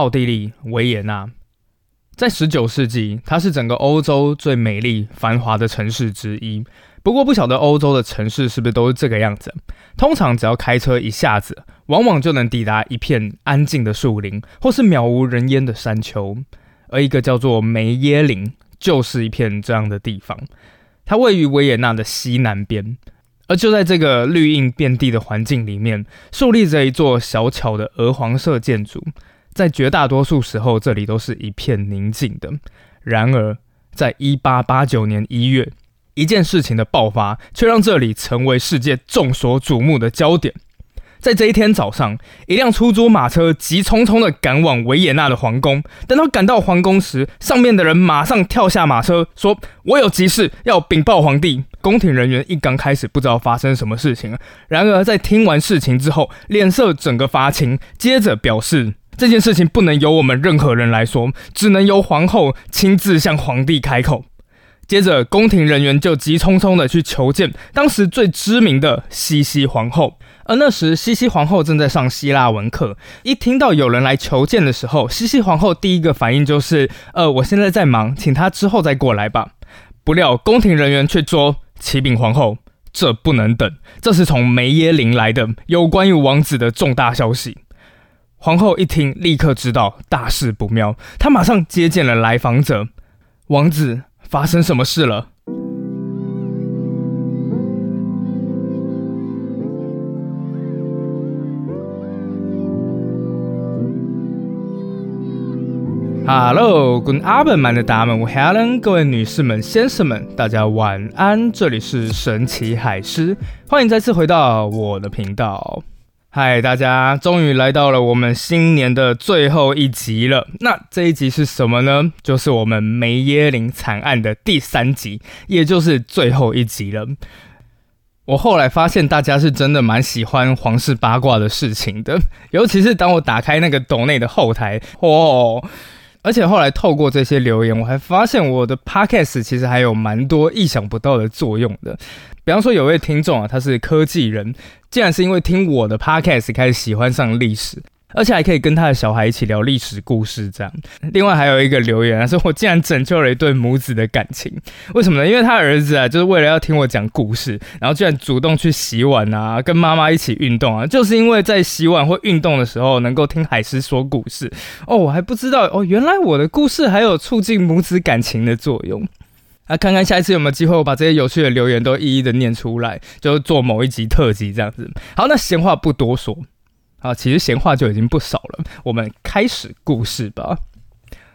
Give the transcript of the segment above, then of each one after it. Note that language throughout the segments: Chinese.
奥地利维也纳。在十九世纪，它是整个欧洲最美丽繁华的城市之一。不过，不晓得欧洲的城市是不是都是这个样子？通常只要开车一下子，往往就能抵达一片安静的树林，或是渺无人烟的山丘。而一个叫做梅耶林，就是一片这样的地方。它位于维也纳的西南边，而就在这个绿荫遍地的环境里面，竖立着一座小巧的鹅黄色建筑。在绝大多数时候，这里都是一片宁静的。然而，在一八八九年一月，一件事情的爆发，却让这里成为世界众所瞩目的焦点。在这一天早上，一辆出租马车急匆匆地赶往维也纳的皇宫。等到赶到皇宫时，上面的人马上跳下马车，说：“我有急事要禀报皇帝。”宫廷人员一刚开始不知道发生什么事情，然而在听完事情之后，脸色整个发青，接着表示这件事情不能由我们任何人来说，只能由皇后亲自向皇帝开口。接着，宫廷人员就急匆匆地去求见当时最知名的西西皇后。而那时，西西皇后正在上希腊文课。一听到有人来求见的时候，西西皇后第一个反应就是：“呃，我现在在忙，请她之后再过来吧。”不料，宫廷人员却说：“启禀皇后，这不能等，这是从梅耶林来的有关于王子的重大消息。”皇后一听，立刻知道大事不妙，她马上接见了来访者：“王子，发生什么事了？” Hello，Good afternoon，的达们，我 Helen，各位女士们、先生们，大家晚安。这里是神奇海狮，欢迎再次回到我的频道。嗨，大家，终于来到了我们新年的最后一集了。那这一集是什么呢？就是我们梅耶林惨案的第三集，也就是最后一集了。我后来发现，大家是真的蛮喜欢皇室八卦的事情的，尤其是当我打开那个斗内的后台，哦。而且后来透过这些留言，我还发现我的 podcast 其实还有蛮多意想不到的作用的。比方说，有位听众啊，他是科技人，竟然是因为听我的 podcast 开始喜欢上历史。而且还可以跟他的小孩一起聊历史故事，这样。另外还有一个留言啊，说我竟然拯救了一对母子的感情，为什么呢？因为他儿子啊，就是为了要听我讲故事，然后居然主动去洗碗啊，跟妈妈一起运动啊，就是因为在洗碗或运动的时候能够听海狮说故事哦，我还不知道哦，原来我的故事还有促进母子感情的作用。那看看下一次有没有机会，我把这些有趣的留言都一一的念出来，就做某一集特辑这样子。好，那闲话不多说。啊，其实闲话就已经不少了。我们开始故事吧。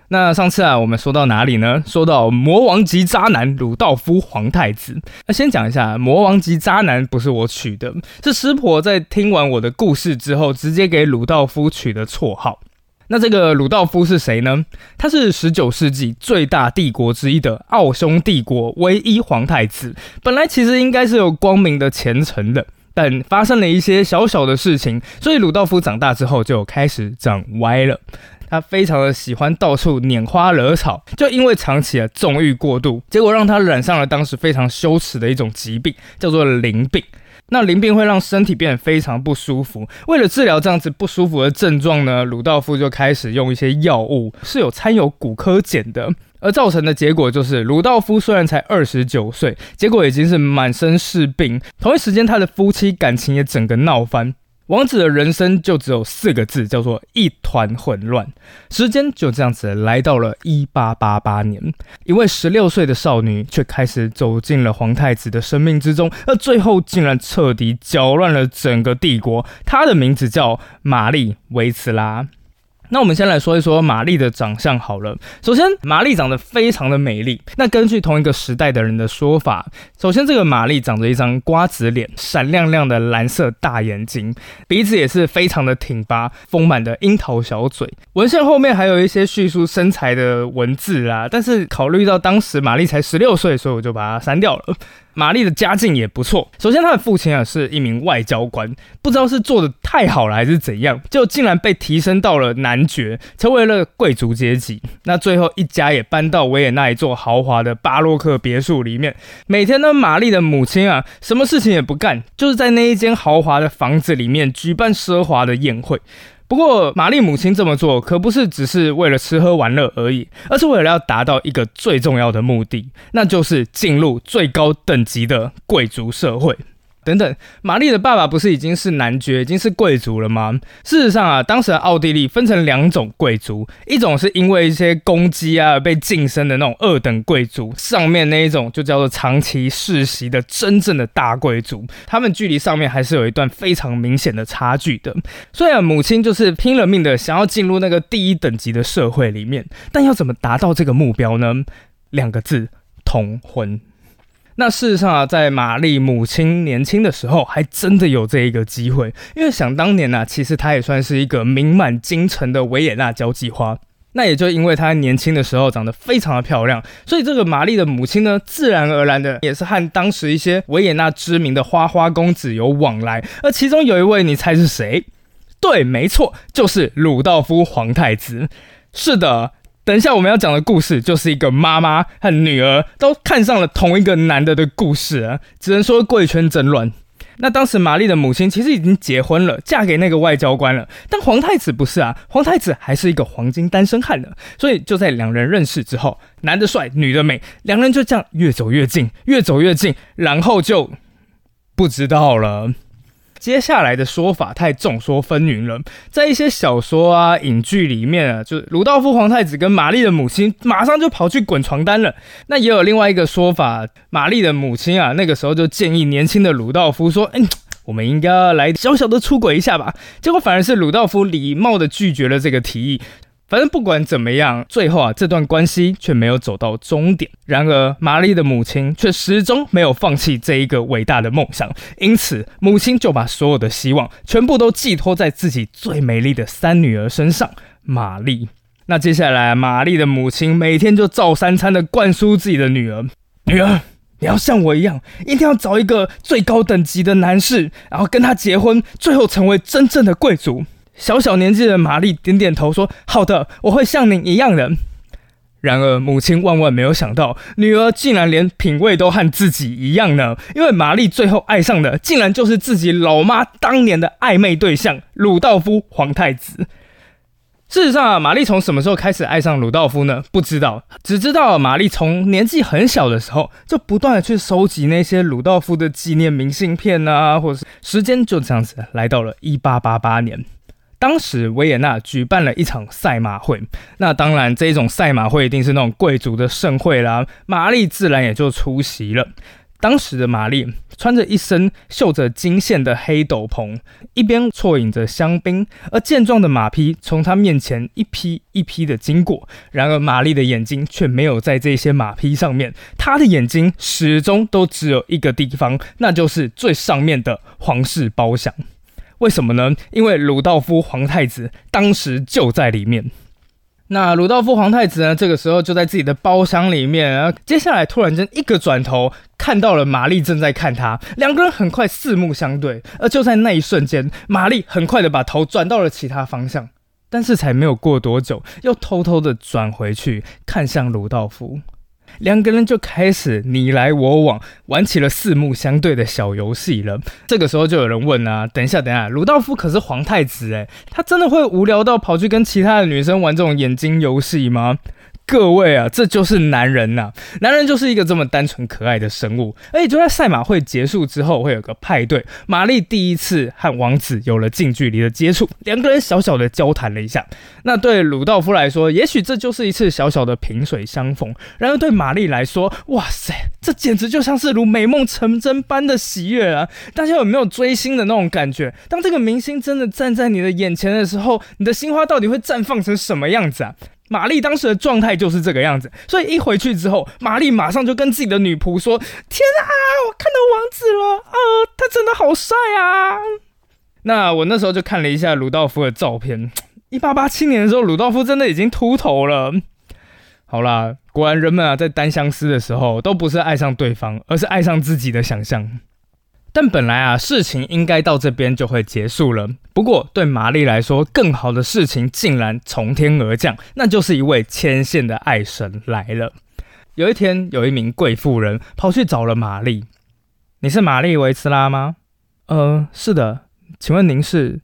那上次啊，我们说到哪里呢？说到魔王级渣男鲁道夫皇太子。那先讲一下，魔王级渣男不是我取的，是师婆在听完我的故事之后，直接给鲁道夫取的绰号。那这个鲁道夫是谁呢？他是十九世纪最大帝国之一的奥匈帝国唯一皇太子，本来其实应该是有光明的前程的。但发生了一些小小的事情，所以鲁道夫长大之后就开始长歪了。他非常的喜欢到处拈花惹草，就因为长期的纵欲过度，结果让他染上了当时非常羞耻的一种疾病，叫做淋病。那淋病会让身体变得非常不舒服。为了治疗这样子不舒服的症状呢，鲁道夫就开始用一些药物，是有掺有骨科碱的。而造成的结果就是，鲁道夫虽然才二十九岁，结果已经是满身是病。同一时间，他的夫妻感情也整个闹翻。王子的人生就只有四个字，叫做一团混乱。时间就这样子来到了一八八八年，一位十六岁的少女却开始走进了皇太子的生命之中，而最后竟然彻底搅乱了整个帝国。她的名字叫玛丽维茨拉。那我们先来说一说玛丽的长相好了。首先，玛丽长得非常的美丽。那根据同一个时代的人的说法，首先这个玛丽长着一张瓜子脸，闪亮亮的蓝色大眼睛，鼻子也是非常的挺拔，丰满的樱桃小嘴。文献后面还有一些叙述身材的文字啦，但是考虑到当时玛丽才十六岁，所以我就把它删掉了。玛丽的家境也不错。首先，她的父亲啊是一名外交官，不知道是做的太好了还是怎样，就竟然被提升到了男爵，成为了贵族阶级。那最后一家也搬到维也纳一座豪华的巴洛克别墅里面。每天呢，玛丽的母亲啊，什么事情也不干，就是在那一间豪华的房子里面举办奢华的宴会。不过，玛丽母亲这么做可不是只是为了吃喝玩乐而已，而是为了要达到一个最重要的目的，那就是进入最高等级的贵族社会。等等，玛丽的爸爸不是已经是男爵，已经是贵族了吗？事实上啊，当时的奥地利分成两种贵族，一种是因为一些攻击啊被晋升的那种二等贵族，上面那一种就叫做长期世袭的真正的大贵族，他们距离上面还是有一段非常明显的差距的。虽然母亲就是拼了命的想要进入那个第一等级的社会里面，但要怎么达到这个目标呢？两个字：同婚。那事实上啊，在玛丽母亲年轻的时候，还真的有这一个机会，因为想当年呢，其实她也算是一个名满京城的维也纳交际花。那也就因为她年轻的时候长得非常的漂亮，所以这个玛丽的母亲呢，自然而然的也是和当时一些维也纳知名的花花公子有往来。而其中有一位，你猜是谁？对，没错，就是鲁道夫皇太子。是的。等一下，我们要讲的故事就是一个妈妈和女儿都看上了同一个男的的故事啊，只能说贵圈真乱。那当时玛丽的母亲其实已经结婚了，嫁给那个外交官了，但皇太子不是啊，皇太子还是一个黄金单身汉呢。所以就在两人认识之后，男的帅，女的美，两人就这样越走越近，越走越近，然后就不知道了。接下来的说法太众说纷纭了，在一些小说啊、影剧里面啊，就是鲁道夫皇太子跟玛丽的母亲马上就跑去滚床单了。那也有另外一个说法，玛丽的母亲啊，那个时候就建议年轻的鲁道夫说：“嗯，我们应该来小小的出轨一下吧。”结果反而是鲁道夫礼貌的拒绝了这个提议。反正不管怎么样，最后啊，这段关系却没有走到终点。然而，玛丽的母亲却始终没有放弃这一个伟大的梦想，因此，母亲就把所有的希望全部都寄托在自己最美丽的三女儿身上——玛丽。那接下来，玛丽的母亲每天就照三餐的灌输自己的女儿：“女儿，你要像我一样，一定要找一个最高等级的男士，然后跟他结婚，最后成为真正的贵族。”小小年纪的玛丽点点头说：“好的，我会像您一样的。”然而，母亲万万没有想到，女儿竟然连品味都和自己一样呢。因为玛丽最后爱上的，竟然就是自己老妈当年的暧昧对象鲁道夫皇太子。事实上啊，玛丽从什么时候开始爱上鲁道夫呢？不知道，只知道玛丽从年纪很小的时候，就不断的去收集那些鲁道夫的纪念明信片啊，或者是时间就这样子来到了一八八八年。当时维也纳举办了一场赛马会，那当然这种赛马会一定是那种贵族的盛会啦，玛丽自然也就出席了。当时的玛丽穿着一身绣着金线的黑斗篷，一边啜饮着香槟，而健壮的马匹从她面前一批一批的经过。然而玛丽的眼睛却没有在这些马匹上面，她的眼睛始终都只有一个地方，那就是最上面的皇室包厢。为什么呢？因为鲁道夫皇太子当时就在里面。那鲁道夫皇太子呢？这个时候就在自己的包厢里面。接下来突然间一个转头，看到了玛丽正在看他，两个人很快四目相对。而就在那一瞬间，玛丽很快的把头转到了其他方向，但是才没有过多久，又偷偷的转回去看向鲁道夫。两个人就开始你来我往，玩起了四目相对的小游戏了。这个时候就有人问啊，等一下，等一下，鲁道夫可是皇太子诶，他真的会无聊到跑去跟其他的女生玩这种眼睛游戏吗？各位啊，这就是男人呐！男人就是一个这么单纯可爱的生物。而且就在赛马会结束之后，会有个派对。玛丽第一次和王子有了近距离的接触，两个人小小的交谈了一下。那对鲁道夫来说，也许这就是一次小小的萍水相逢；然而对玛丽来说，哇塞，这简直就像是如美梦成真般的喜悦啊！大家有没有追星的那种感觉？当这个明星真的站在你的眼前的时候，你的心花到底会绽放成什么样子啊？玛丽当时的状态就是这个样子，所以一回去之后，玛丽马上就跟自己的女仆说：“天啊，我看到王子了啊，他真的好帅啊！”那我那时候就看了一下鲁道夫的照片，一八八七年的时候，鲁道夫真的已经秃头了。好啦，果然人们啊，在单相思的时候，都不是爱上对方，而是爱上自己的想象。但本来啊，事情应该到这边就会结束了。不过对玛丽来说，更好的事情竟然从天而降，那就是一位牵线的爱神来了。有一天，有一名贵妇人跑去找了玛丽：“你是玛丽维茨拉吗？”“呃，是的，请问您是？”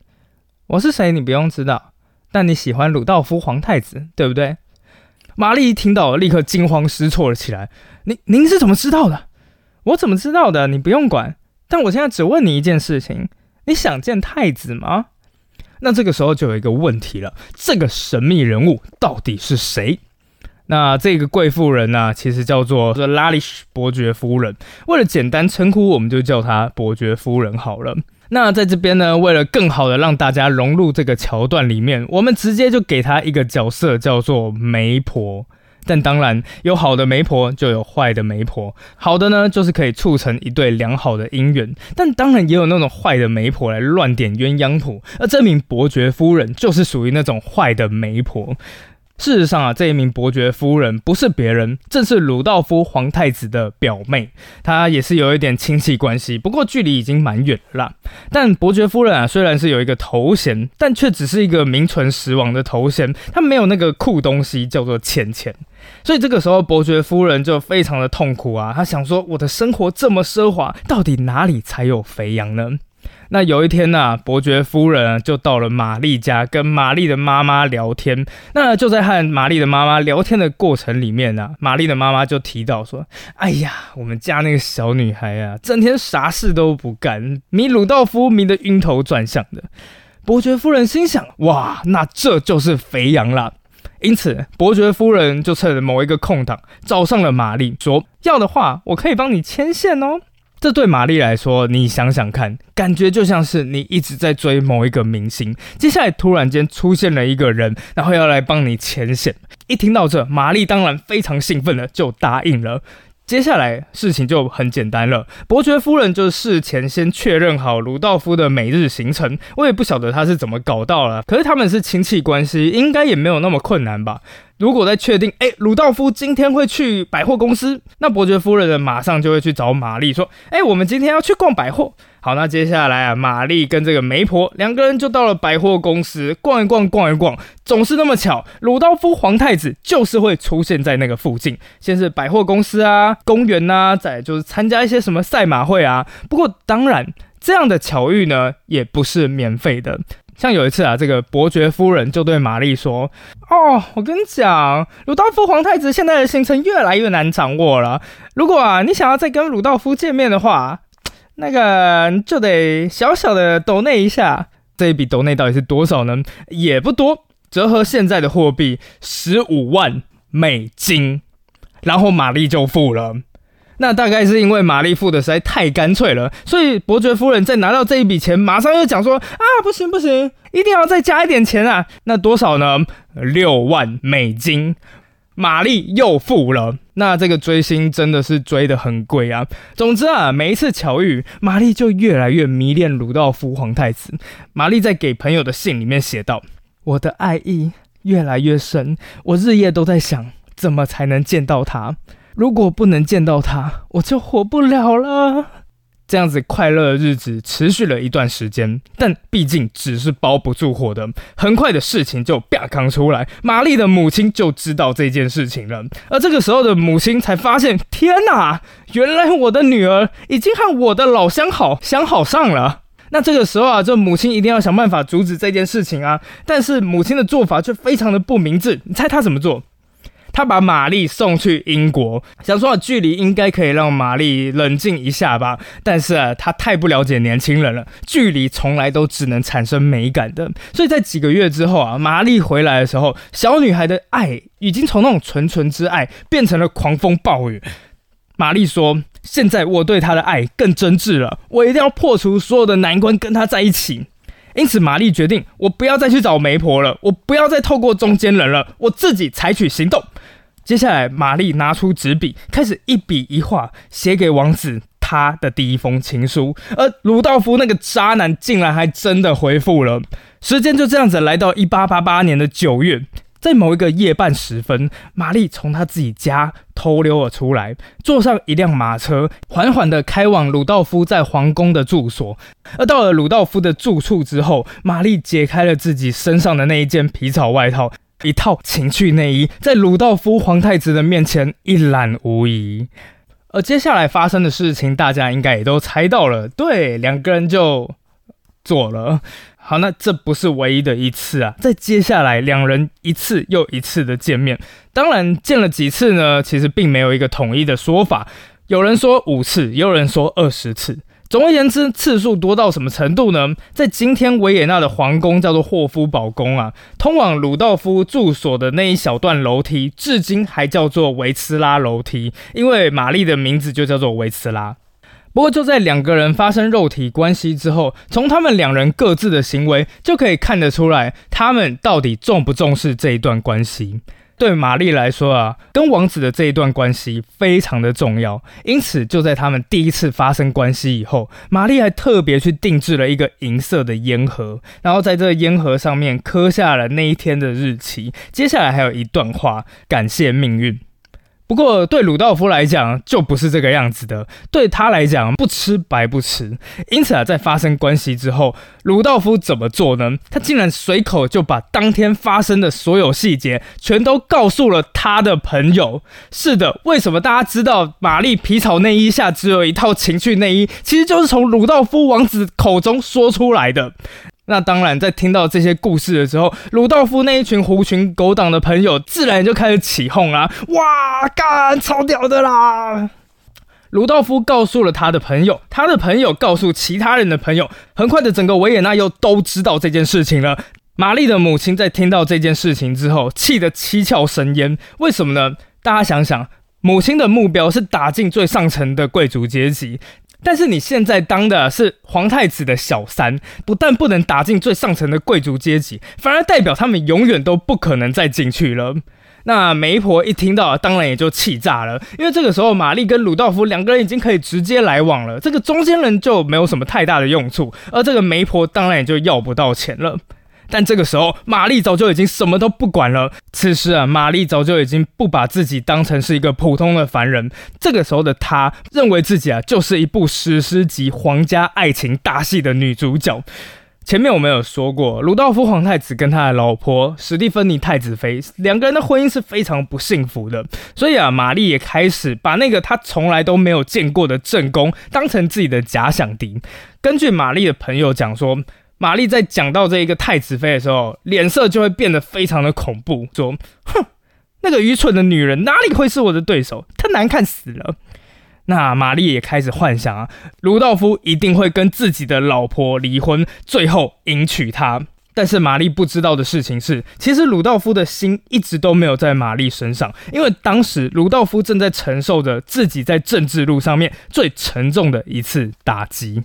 我是谁？你不用知道。但你喜欢鲁道夫皇太子，对不对？”玛丽一听到，立刻惊慌失措了起来。“您您是怎么知道的？我怎么知道的？你不用管。但我现在只问你一件事情：你想见太子吗？”那这个时候就有一个问题了：这个神秘人物到底是谁？那这个贵妇人呢，其实叫做拉里什伯爵夫人。为了简单称呼，我们就叫她伯爵夫人好了。那在这边呢，为了更好的让大家融入这个桥段里面，我们直接就给她一个角色，叫做媒婆。但当然，有好的媒婆就有坏的媒婆。好的呢，就是可以促成一对良好的姻缘。但当然也有那种坏的媒婆来乱点鸳鸯谱。而这名伯爵夫人就是属于那种坏的媒婆。事实上啊，这一名伯爵夫人不是别人，正是鲁道夫皇太子的表妹。她也是有一点亲戚关系，不过距离已经蛮远了。但伯爵夫人啊，虽然是有一个头衔，但却只是一个名存实亡的头衔，她没有那个酷东西叫做钱钱。所以这个时候，伯爵夫人就非常的痛苦啊。她想说，我的生活这么奢华，到底哪里才有肥羊呢？那有一天呢，伯爵夫人就到了玛丽家，跟玛丽的妈妈聊天。那就在和玛丽的妈妈聊天的过程里面呢，玛丽的妈妈就提到说：“哎呀，我们家那个小女孩啊，整天啥事都不干，迷鲁道夫迷得晕头转向的。”伯爵夫人心想：“哇，那这就是肥羊了。”因此，伯爵夫人就趁某一个空档找上了玛丽，说：“要的话，我可以帮你牵线哦。”这对玛丽来说，你想想看，感觉就像是你一直在追某一个明星，接下来突然间出现了一个人，然后要来帮你牵线。一听到这，玛丽当然非常兴奋的就答应了。接下来事情就很简单了，伯爵夫人就事前先确认好鲁道夫的每日行程。我也不晓得他是怎么搞到了，可是他们是亲戚关系，应该也没有那么困难吧。如果在确定，哎，鲁道夫今天会去百货公司，那伯爵夫人呢，马上就会去找玛丽说，哎，我们今天要去逛百货。好，那接下来啊，玛丽跟这个媒婆两个人就到了百货公司逛一逛，逛一逛，总是那么巧，鲁道夫皇太子就是会出现在那个附近。先是百货公司啊，公园呐，再就是参加一些什么赛马会啊。不过当然，这样的巧遇呢，也不是免费的。像有一次啊，这个伯爵夫人就对玛丽说：“哦，我跟你讲，鲁道夫皇太子现在的行程越来越难掌握了。如果啊，你想要再跟鲁道夫见面的话，那个就得小小的抖内一下。这一笔抖内到底是多少呢？也不多，折合现在的货币十五万美金。然后玛丽就付了。”那大概是因为玛丽付的实在太干脆了，所以伯爵夫人在拿到这一笔钱，马上又讲说：“啊，不行不行，一定要再加一点钱啊！”那多少呢？六万美金。玛丽又付了。那这个追星真的是追得很贵啊。总之啊，每一次巧遇，玛丽就越来越迷恋鲁道夫皇太子。玛丽在给朋友的信里面写道：“我的爱意越来越深，我日夜都在想，怎么才能见到他。”如果不能见到他，我就活不了了。这样子快乐的日子持续了一段时间，但毕竟纸是包不住火的。很快的事情就啪刚出来，玛丽的母亲就知道这件事情了。而这个时候的母亲才发现，天哪，原来我的女儿已经和我的老相好相好上了。那这个时候啊，这母亲一定要想办法阻止这件事情啊。但是母亲的做法却非常的不明智。你猜她怎么做？他把玛丽送去英国，想说距离应该可以让玛丽冷静一下吧。但是啊，他太不了解年轻人了，距离从来都只能产生美感的。所以在几个月之后啊，玛丽回来的时候，小女孩的爱已经从那种纯纯之爱变成了狂风暴雨。玛丽说：“现在我对她的爱更真挚了，我一定要破除所有的难关，跟她在一起。”因此，玛丽决定，我不要再去找媒婆了，我不要再透过中间人了，我自己采取行动。接下来，玛丽拿出纸笔，开始一笔一画写给王子他的第一封情书。而鲁道夫那个渣男竟然还真的回复了。时间就这样子来到一八八八年的九月，在某一个夜半时分，玛丽从她自己家偷溜了出来，坐上一辆马车，缓缓地开往鲁道夫在皇宫的住所。而到了鲁道夫的住处之后，玛丽解开了自己身上的那一件皮草外套。一套情趣内衣在鲁道夫皇太子的面前一览无遗，而接下来发生的事情，大家应该也都猜到了。对，两个人就做了。好，那这不是唯一的一次啊，在接下来两人一次又一次的见面，当然见了几次呢？其实并没有一个统一的说法，有人说五次，也有人说二十次。总而言之，次数多到什么程度呢？在今天维也纳的皇宫叫做霍夫堡宫啊，通往鲁道夫住所的那一小段楼梯，至今还叫做维茨拉楼梯，因为玛丽的名字就叫做维茨拉。不过就在两个人发生肉体关系之后，从他们两人各自的行为就可以看得出来，他们到底重不重视这一段关系。对玛丽来说啊，跟王子的这一段关系非常的重要，因此就在他们第一次发生关系以后，玛丽还特别去定制了一个银色的烟盒，然后在这个烟盒上面刻下了那一天的日期，接下来还有一段话，感谢命运。不过对鲁道夫来讲就不是这个样子的，对他来讲不吃白不吃。因此啊，在发生关系之后，鲁道夫怎么做呢？他竟然随口就把当天发生的所有细节全都告诉了他的朋友。是的，为什么大家知道玛丽皮草内衣下只有一套情趣内衣？其实就是从鲁道夫王子口中说出来的。那当然，在听到这些故事的时候，鲁道夫那一群狐群狗党的朋友自然就开始起哄啦！哇，干，超屌的啦！鲁道夫告诉了他的朋友，他的朋友告诉其他人的朋友，很快的，整个维也纳又都知道这件事情了。玛丽的母亲在听到这件事情之后，气得七窍生烟。为什么呢？大家想想，母亲的目标是打进最上层的贵族阶级。但是你现在当的是皇太子的小三，不但不能打进最上层的贵族阶级，反而代表他们永远都不可能再进去了。那媒婆一听到，当然也就气炸了，因为这个时候玛丽跟鲁道夫两个人已经可以直接来往了，这个中间人就没有什么太大的用处，而这个媒婆当然也就要不到钱了。但这个时候，玛丽早就已经什么都不管了。此时啊，玛丽早就已经不把自己当成是一个普通的凡人。这个时候的她，认为自己啊，就是一部史诗级皇家爱情大戏的女主角。前面我们有说过，鲁道夫皇太子跟他的老婆史蒂芬妮太子妃两个人的婚姻是非常不幸福的。所以啊，玛丽也开始把那个她从来都没有见过的正宫当成自己的假想敌。根据玛丽的朋友讲说。玛丽在讲到这一个太子妃的时候，脸色就会变得非常的恐怖，说：“哼，那个愚蠢的女人哪里会是我的对手？她难看死了。”那玛丽也开始幻想啊，鲁道夫一定会跟自己的老婆离婚，最后迎娶她。但是玛丽不知道的事情是，其实鲁道夫的心一直都没有在玛丽身上，因为当时鲁道夫正在承受着自己在政治路上面最沉重的一次打击。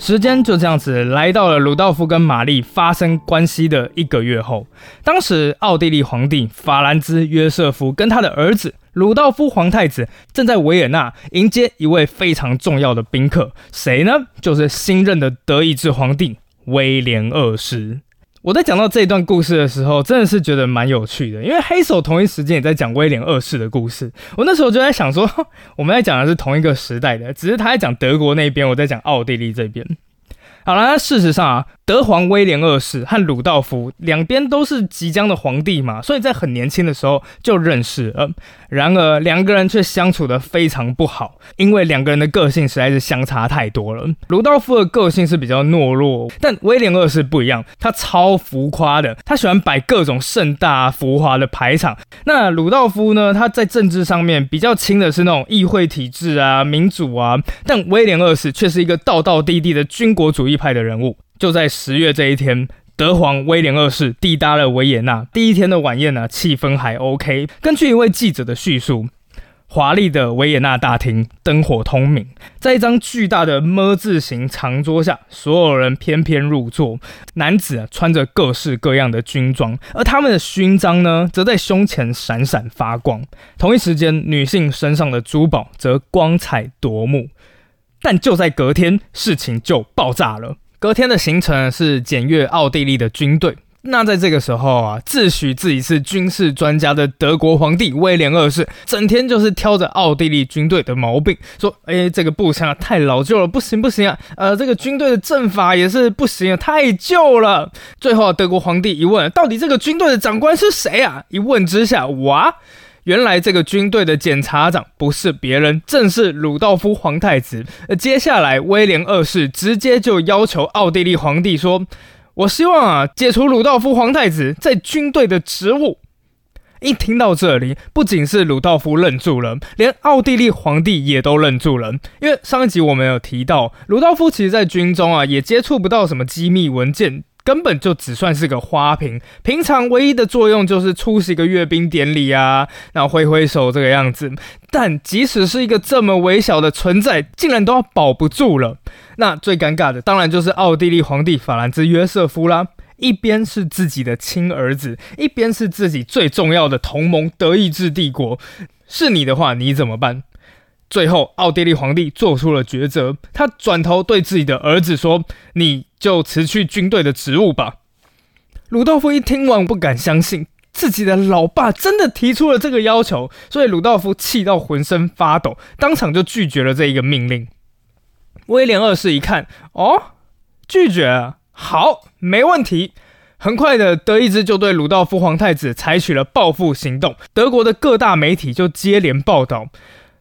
时间就这样子来到了鲁道夫跟玛丽发生关系的一个月后，当时奥地利皇帝法兰兹约瑟夫跟他的儿子鲁道夫皇太子正在维也纳迎接一位非常重要的宾客，谁呢？就是新任的德意志皇帝威廉二世。我在讲到这一段故事的时候，真的是觉得蛮有趣的，因为黑手同一时间也在讲威廉二世的故事。我那时候就在想说，我们在讲的是同一个时代的，只是他在讲德国那边，我在讲奥地利这边。好了，那事实上啊，德皇威廉二世和鲁道夫两边都是即将的皇帝嘛，所以在很年轻的时候就认识了。然而两个人却相处的非常不好，因为两个人的个性实在是相差太多了。鲁道夫的个性是比较懦弱，但威廉二世不一样，他超浮夸的，他喜欢摆各种盛大浮华的排场。那鲁道夫呢，他在政治上面比较轻的是那种议会体制啊、民主啊，但威廉二世却是一个道道地地的军国主义派的人物。就在十月这一天。德皇威廉二世抵达了维也纳。第一天的晚宴呢，气氛还 OK。根据一位记者的叙述，华丽的维也纳大厅灯火通明，在一张巨大的么字形长桌下，所有人翩翩入座。男子穿着各式各样的军装，而他们的勋章呢，则在胸前闪闪发光。同一时间，女性身上的珠宝则光彩夺目。但就在隔天，事情就爆炸了。隔天的行程是检阅奥地利的军队。那在这个时候啊，自诩自己是军事专家的德国皇帝威廉二世，整天就是挑着奥地利军队的毛病，说：“哎，这个步枪太老旧了，不行不行啊！呃，这个军队的阵法也是不行啊，太旧了。”最后，啊德国皇帝一问，到底这个军队的长官是谁啊？一问之下，哇，原来这个军队的检察长不是别人，正是鲁道夫皇太子。而接下来，威廉二世直接就要求奥地利皇帝说：“我希望啊，解除鲁道夫皇太子在军队的职务。”一听到这里，不仅是鲁道夫愣住了，连奥地利皇帝也都愣住了。因为上一集我们有提到，鲁道夫其实在军中啊，也接触不到什么机密文件。根本就只算是个花瓶，平常唯一的作用就是出席个阅兵典礼啊，然后挥挥手这个样子。但即使是一个这么微小的存在，竟然都要保不住了。那最尴尬的当然就是奥地利皇帝法兰兹约瑟夫啦，一边是自己的亲儿子，一边是自己最重要的同盟德意志帝国。是你的话，你怎么办？最后，奥地利皇帝做出了抉择，他转头对自己的儿子说：“你就辞去军队的职务吧。”鲁道夫一听完，不敢相信自己的老爸真的提出了这个要求，所以鲁道夫气到浑身发抖，当场就拒绝了这一个命令。威廉二世一看，哦，拒绝，好，没问题。很快的，德意志就对鲁道夫皇太子采取了报复行动，德国的各大媒体就接连报道。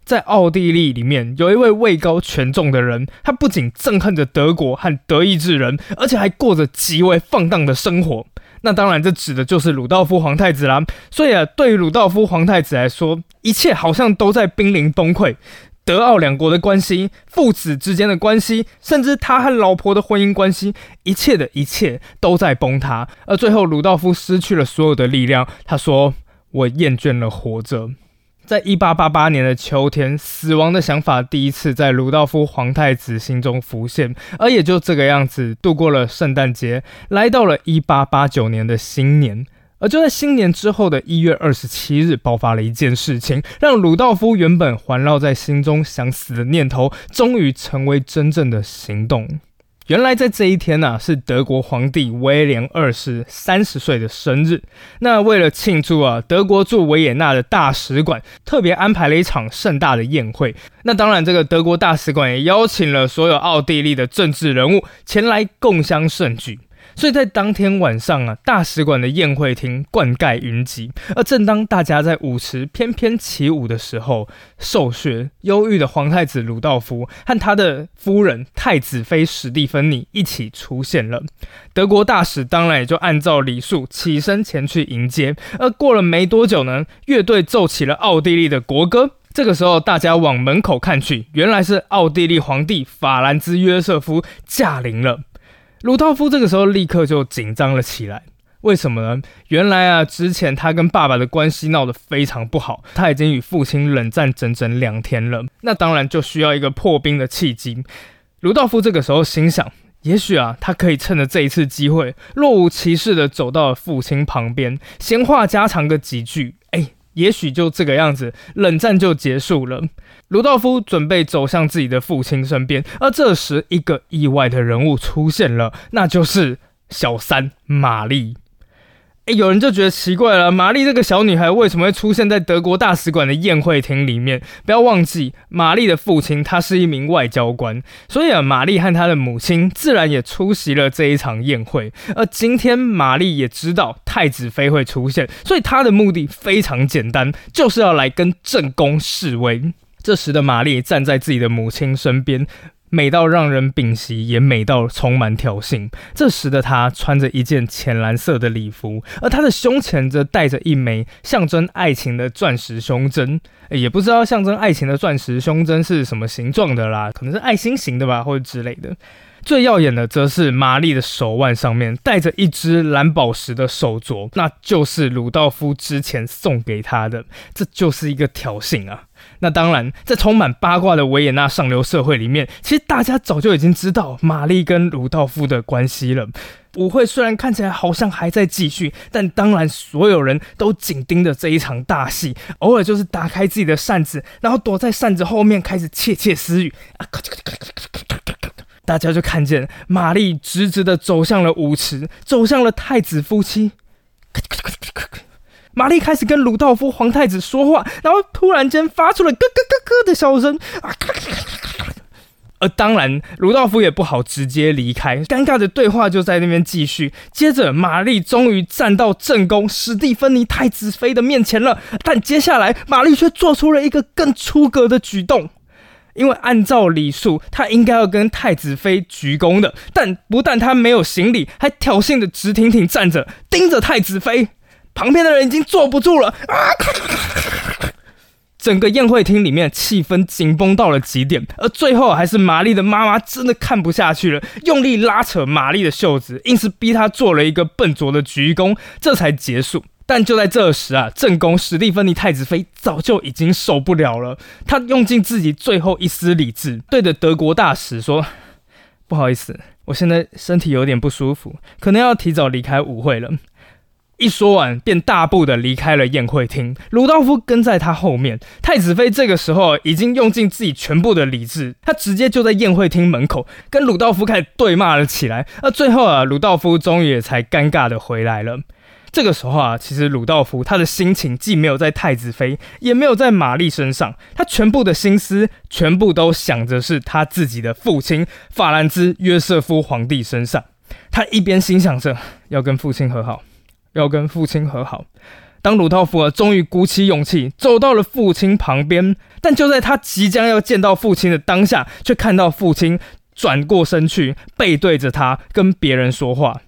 在奥地利里面，有一位位高权重的人，他不仅憎恨着德国和德意志人，而且还过着极为放荡的生活。那当然，这指的就是鲁道夫皇太子啦。所以啊，对于鲁道夫皇太子来说，一切好像都在濒临崩溃。德奥两国的关系，父子之间的关系，甚至他和老婆的婚姻关系，一切的一切都在崩塌。而最后，鲁道夫失去了所有的力量。他说：“我厌倦了活着。”在一八八八年的秋天，死亡的想法第一次在鲁道夫皇太子心中浮现，而也就这个样子度过了圣诞节，来到了一八八九年的新年。而就在新年之后的一月二十七日，爆发了一件事情，让鲁道夫原本环绕在心中想死的念头，终于成为真正的行动。原来在这一天呢，是德国皇帝威廉二世三十岁的生日。那为了庆祝啊，德国驻维也纳的大使馆特别安排了一场盛大的宴会。那当然，这个德国大使馆也邀请了所有奥地利的政治人物前来共襄盛举。所以在当天晚上啊，大使馆的宴会厅灌溉云集。而正当大家在舞池翩翩起舞的时候，瘦削忧郁的皇太子鲁道夫和他的夫人太子妃史蒂芬妮一起出现了。德国大使当然也就按照礼数起身前去迎接。而过了没多久呢，乐队奏起了奥地利的国歌。这个时候，大家往门口看去，原来是奥地利皇帝法兰兹约瑟夫驾临了。鲁道夫这个时候立刻就紧张了起来，为什么呢？原来啊，之前他跟爸爸的关系闹得非常不好，他已经与父亲冷战整整两天了。那当然就需要一个破冰的契机。鲁道夫这个时候心想，也许啊，他可以趁着这一次机会，若无其事的走到父亲旁边，闲话家常个几句。也许就这个样子，冷战就结束了。鲁道夫准备走向自己的父亲身边，而这时一个意外的人物出现了，那就是小三玛丽。有人就觉得奇怪了，玛丽这个小女孩为什么会出现在德国大使馆的宴会厅里面？不要忘记，玛丽的父亲他是一名外交官，所以啊，玛丽和她的母亲自然也出席了这一场宴会。而今天玛丽也知道太子妃会出现，所以她的目的非常简单，就是要来跟正宫示威。这时的玛丽站在自己的母亲身边。美到让人屏息，也美到充满挑衅。这时的她穿着一件浅蓝色的礼服，而她的胸前则戴着一枚象征爱情的钻石胸针。也不知道象征爱情的钻石胸针是什么形状的啦，可能是爱心形的吧，或者之类的。最耀眼的则是玛丽的手腕上面戴着一只蓝宝石的手镯，那就是鲁道夫之前送给她的。这就是一个挑衅啊！那当然，在充满八卦的维也纳上流社会里面，其实大家早就已经知道玛丽跟鲁道夫的关系了。舞会虽然看起来好像还在继续，但当然所有人都紧盯着这一场大戏，偶尔就是打开自己的扇子，然后躲在扇子后面开始窃窃私语。大家就看见玛丽直直的走向了舞池，走向了太子夫妻。玛丽开始跟鲁道夫皇太子说话，然后突然间发出了咯咯咯咯的笑声啊。而当然，鲁道夫也不好直接离开，尴尬的对话就在那边继续。接着，玛丽终于站到正宫史蒂芬妮太子妃的面前了，但接下来，玛丽却做出了一个更出格的举动。因为按照礼数，她应该要跟太子妃鞠躬的，但不但她没有行礼，还挑衅的直挺挺站着，盯着太子妃。旁边的人已经坐不住了啊！整个宴会厅里面气氛紧绷到了极点，而最后还是玛丽的妈妈真的看不下去了，用力拉扯玛丽的袖子，硬是逼她做了一个笨拙的鞠躬，这才结束。但就在这时啊，正宫史蒂芬妮太子妃早就已经受不了了，她用尽自己最后一丝理智，对着德国大使说：“不好意思，我现在身体有点不舒服，可能要提早离开舞会了。”一说完，便大步的离开了宴会厅。鲁道夫跟在他后面。太子妃这个时候已经用尽自己全部的理智，他直接就在宴会厅门口跟鲁道夫开始对骂了起来。而最后啊，鲁道夫终于也才尴尬的回来了。这个时候啊，其实鲁道夫他的心情既没有在太子妃，也没有在玛丽身上，他全部的心思全部都想着是他自己的父亲法兰兹约瑟夫皇帝身上。他一边心想着要跟父亲和好。要跟父亲和好。当鲁道夫终于鼓起勇气走到了父亲旁边，但就在他即将要见到父亲的当下，却看到父亲转过身去，背对着他跟别人说话。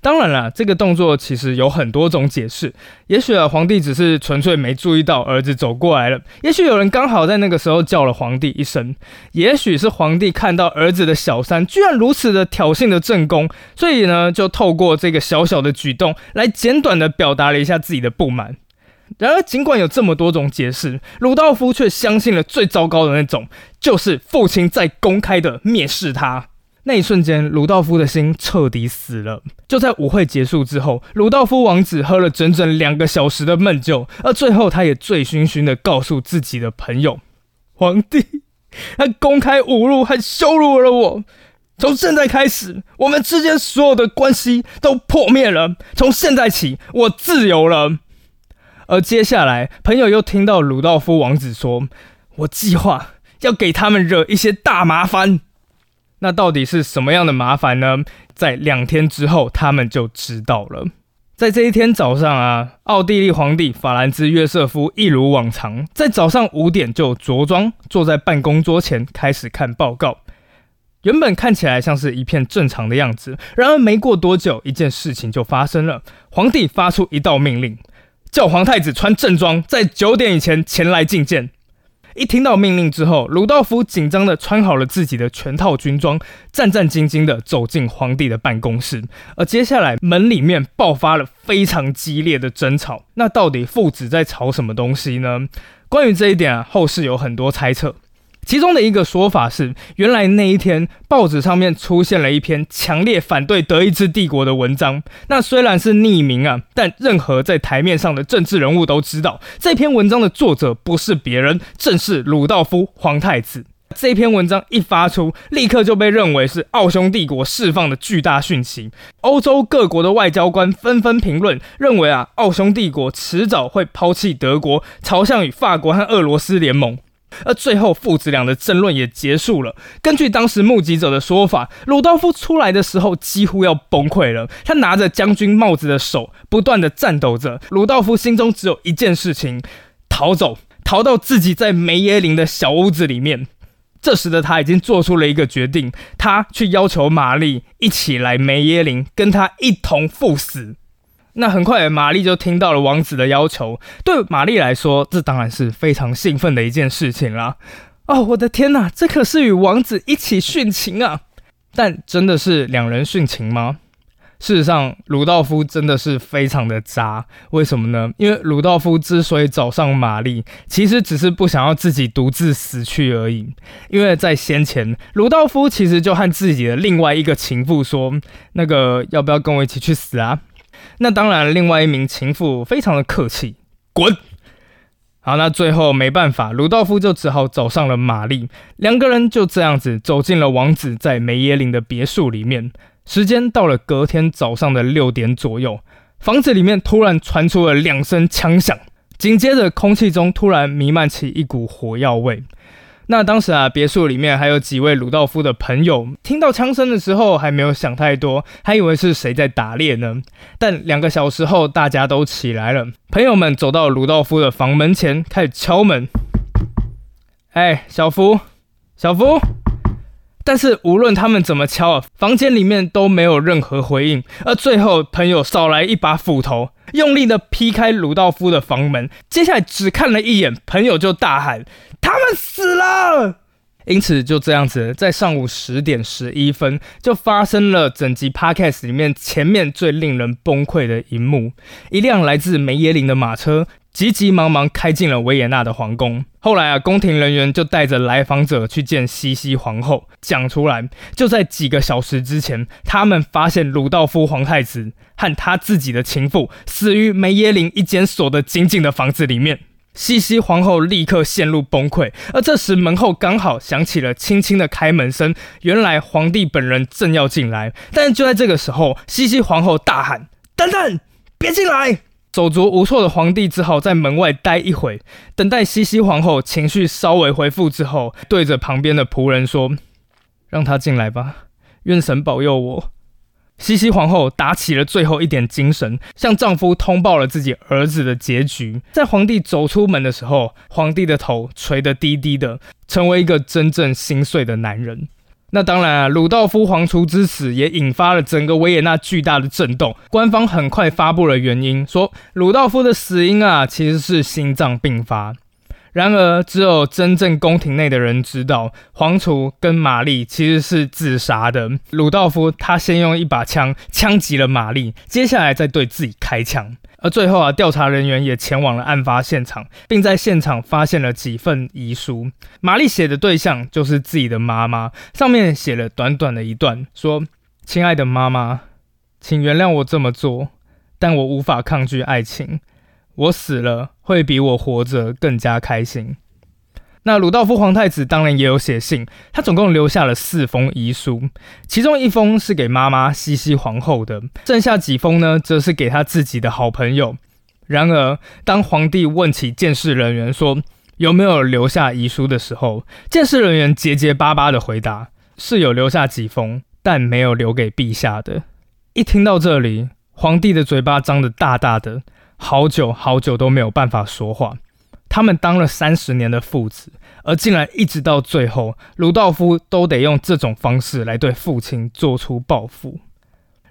当然了，这个动作其实有很多种解释。也许啊，皇帝只是纯粹没注意到儿子走过来了；也许有人刚好在那个时候叫了皇帝一声；也许是皇帝看到儿子的小三居然如此的挑衅的正宫，所以呢，就透过这个小小的举动来简短的表达了一下自己的不满。然而，尽管有这么多种解释，鲁道夫却相信了最糟糕的那种，就是父亲在公开的蔑视他。那一瞬间，鲁道夫的心彻底死了。就在舞会结束之后，鲁道夫王子喝了整整两个小时的闷酒，而最后他也醉醺醺的告诉自己的朋友：“皇帝，他公开侮辱和羞辱了我。从现在开始，我们之间所有的关系都破灭了。从现在起，我自由了。”而接下来，朋友又听到鲁道夫王子说：“我计划要给他们惹一些大麻烦。”那到底是什么样的麻烦呢？在两天之后，他们就知道了。在这一天早上啊，奥地利皇帝法兰兹约瑟夫一如往常，在早上五点就着装，坐在办公桌前开始看报告。原本看起来像是一片正常的样子，然而没过多久，一件事情就发生了。皇帝发出一道命令，叫皇太子穿正装，在九点以前前来觐见。一听到命令之后，鲁道夫紧张地穿好了自己的全套军装，战战兢兢地走进皇帝的办公室。而接下来门里面爆发了非常激烈的争吵。那到底父子在吵什么东西呢？关于这一点啊，后世有很多猜测。其中的一个说法是，原来那一天报纸上面出现了一篇强烈反对德意志帝国的文章。那虽然是匿名啊，但任何在台面上的政治人物都知道，这篇文章的作者不是别人，正是鲁道夫皇太子。这篇文章一发出，立刻就被认为是奥匈帝国释放的巨大讯息。欧洲各国的外交官纷纷评论，认为啊，奥匈帝国迟早会抛弃德国，朝向与法国和俄罗斯联盟。而最后，父子俩的争论也结束了。根据当时目击者的说法，鲁道夫出来的时候几乎要崩溃了。他拿着将军帽子的手不断的颤抖着。鲁道夫心中只有一件事情：逃走，逃到自己在梅耶林的小屋子里面。这时的他已经做出了一个决定，他去要求玛丽一起来梅耶林，跟他一同赴死。那很快，玛丽就听到了王子的要求。对玛丽来说，这当然是非常兴奋的一件事情啦。哦，我的天哪，这可是与王子一起殉情啊！但真的是两人殉情吗？事实上，鲁道夫真的是非常的渣。为什么呢？因为鲁道夫之所以找上玛丽，其实只是不想要自己独自死去而已。因为在先前，鲁道夫其实就和自己的另外一个情妇说：“那个要不要跟我一起去死啊？”那当然，另外一名情妇非常的客气，滚。好，那最后没办法，鲁道夫就只好走上了玛丽，两个人就这样子走进了王子在梅耶林的别墅里面。时间到了隔天早上的六点左右，房子里面突然传出了两声枪响，紧接着空气中突然弥漫起一股火药味。那当时啊，别墅里面还有几位鲁道夫的朋友，听到枪声的时候还没有想太多，还以为是谁在打猎呢。但两个小时后，大家都起来了，朋友们走到鲁道夫的房门前，开始敲门。哎，小夫，小夫。但是无论他们怎么敲啊，房间里面都没有任何回应。而最后，朋友少来一把斧头，用力的劈开鲁道夫的房门。接下来只看了一眼，朋友就大喊。他们死了，因此就这样子，在上午十点十一分，就发生了整集 podcast 里面前面最令人崩溃的一幕：一辆来自梅耶林的马车，急急忙忙开进了维也纳的皇宫。后来啊，宫廷人员就带着来访者去见西西皇后，讲出来，就在几个小时之前，他们发现鲁道夫皇太子和他自己的情妇死于梅耶林一间锁得紧紧的房子里面。西西皇后立刻陷入崩溃，而这时门后刚好响起了轻轻的开门声。原来皇帝本人正要进来，但就在这个时候，西西皇后大喊：“等等，别进来！”手足无措的皇帝只好在门外待一会，等待西西皇后情绪稍微恢复之后，对着旁边的仆人说：“让他进来吧，愿神保佑我。”西西皇后打起了最后一点精神，向丈夫通报了自己儿子的结局。在皇帝走出门的时候，皇帝的头垂得低低的，成为一个真正心碎的男人。那当然啊，鲁道夫皇储之死也引发了整个维也纳巨大的震动。官方很快发布了原因，说鲁道夫的死因啊，其实是心脏病发。然而，只有真正宫廷内的人知道，皇储跟玛丽其实是自杀的。鲁道夫他先用一把枪枪击了玛丽，接下来再对自己开枪。而最后啊，调查人员也前往了案发现场，并在现场发现了几份遗书。玛丽写的对象就是自己的妈妈，上面写了短短的一段，说：“亲爱的妈妈，请原谅我这么做，但我无法抗拒爱情。”我死了会比我活着更加开心。那鲁道夫皇太子当然也有写信，他总共留下了四封遗书，其中一封是给妈妈西西皇后的，剩下几封呢，则是给他自己的好朋友。然而，当皇帝问起监视人员说有没有留下遗书的时候，监视人员结结巴巴的回答是有留下几封，但没有留给陛下的。一听到这里，皇帝的嘴巴张得大大的。好久好久都没有办法说话。他们当了三十年的父子，而竟然一直到最后，鲁道夫都得用这种方式来对父亲做出报复。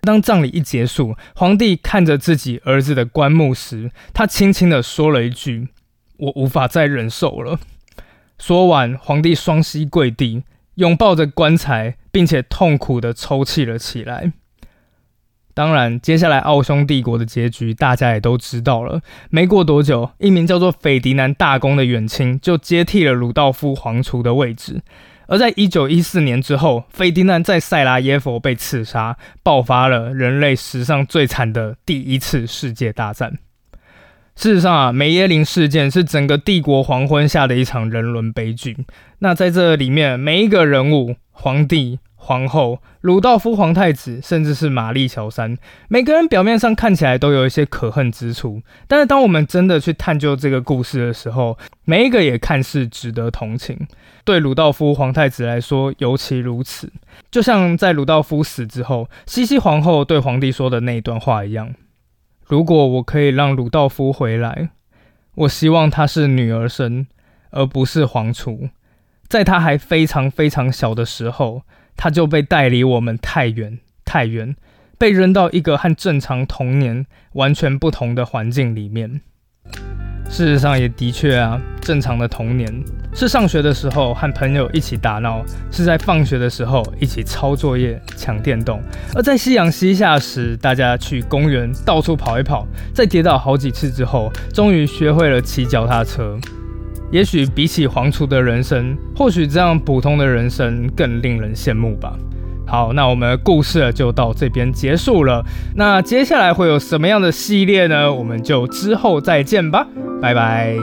当葬礼一结束，皇帝看着自己儿子的棺木时，他轻轻地说了一句：“我无法再忍受了。”说完，皇帝双膝跪地，拥抱着棺材，并且痛苦地抽泣了起来。当然，接下来奥匈帝国的结局大家也都知道了。没过多久，一名叫做斐迪南大公的远亲就接替了鲁道夫皇储的位置。而在一九一四年之后，斐迪南在塞拉耶夫被刺杀，爆发了人类史上最惨的第一次世界大战。事实上啊，梅耶林事件是整个帝国黄昏下的一场人伦悲剧。那在这里面，每一个人物，皇帝。皇后、鲁道夫皇太子，甚至是玛丽乔三，每个人表面上看起来都有一些可恨之处，但是当我们真的去探究这个故事的时候，每一个也看似值得同情。对鲁道夫皇太子来说尤其如此，就像在鲁道夫死之后，西西皇后对皇帝说的那一段话一样：“如果我可以让鲁道夫回来，我希望他是女儿身，而不是皇储，在他还非常非常小的时候。”他就被带离我们太远太远，被扔到一个和正常童年完全不同的环境里面。事实上也的确啊，正常的童年是上学的时候和朋友一起打闹，是在放学的时候一起抄作业、抢电动，而在夕阳西下时，大家去公园到处跑一跑，在跌倒好几次之后，终于学会了骑脚踏车。也许比起皇储的人生，或许这样普通的人生更令人羡慕吧。好，那我们的故事就到这边结束了。那接下来会有什么样的系列呢？我们就之后再见吧，拜拜。